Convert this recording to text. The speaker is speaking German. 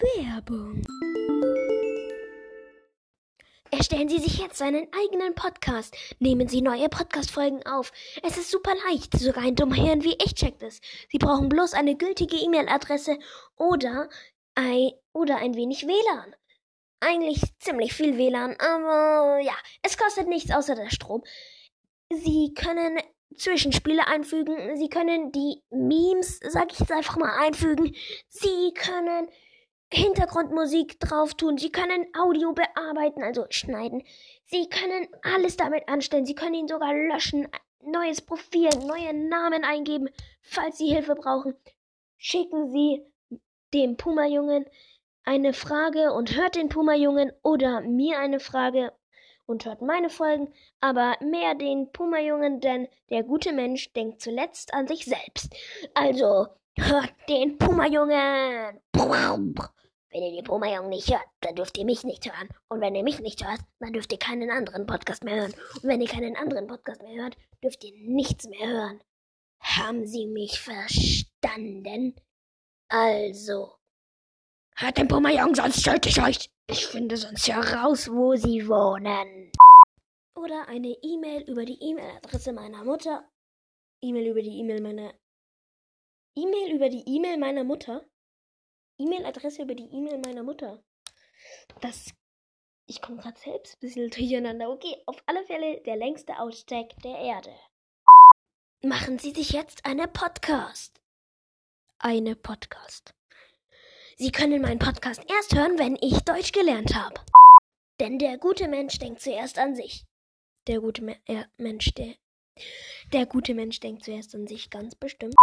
Werbung. Erstellen Sie sich jetzt einen eigenen Podcast. Nehmen Sie neue Podcast-Folgen auf. Es ist super leicht. Sogar ein dummer Hirn wie ich checkt es. Sie brauchen bloß eine gültige E-Mail-Adresse oder ein, oder ein wenig WLAN. Eigentlich ziemlich viel WLAN, aber ja, es kostet nichts außer der Strom. Sie können Zwischenspiele einfügen. Sie können die Memes, sag ich jetzt einfach mal, einfügen. Sie können Hintergrundmusik drauf tun. Sie können Audio bearbeiten, also schneiden. Sie können alles damit anstellen. Sie können ihn sogar löschen, neues Profil, neue Namen eingeben. Falls Sie Hilfe brauchen, schicken Sie dem Puma-Jungen eine Frage und hört den Puma-Jungen oder mir eine Frage und hört meine Folgen, aber mehr den Puma-Jungen, denn der gute Mensch denkt zuletzt an sich selbst. Also, hört den Puma-Jungen! Wenn ihr den Puma-Jungen nicht hört, dann dürft ihr mich nicht hören. Und wenn ihr mich nicht hört, dann dürft ihr keinen anderen Podcast mehr hören. Und wenn ihr keinen anderen Podcast mehr hört, dürft ihr nichts mehr hören. Haben Sie mich verstanden? Also, hört den Puma-Jungen, sonst töte ich euch. Ich finde sonst heraus, wo Sie wohnen. Oder eine E-Mail über die E-Mail-Adresse meiner Mutter. E-Mail über die E-Mail meiner. E-Mail über die E-Mail meiner Mutter. E-Mail-Adresse über die E-Mail meiner Mutter. Das. Ich komme gerade selbst ein bisschen durcheinander. Okay, auf alle Fälle der längste Aussteck der Erde. Machen Sie sich jetzt eine Podcast. Eine Podcast. Sie können meinen Podcast erst hören, wenn ich Deutsch gelernt habe. Denn der gute Mensch denkt zuerst an sich. Der gute Me äh, Mensch, der. Der gute Mensch denkt zuerst an sich, ganz bestimmt.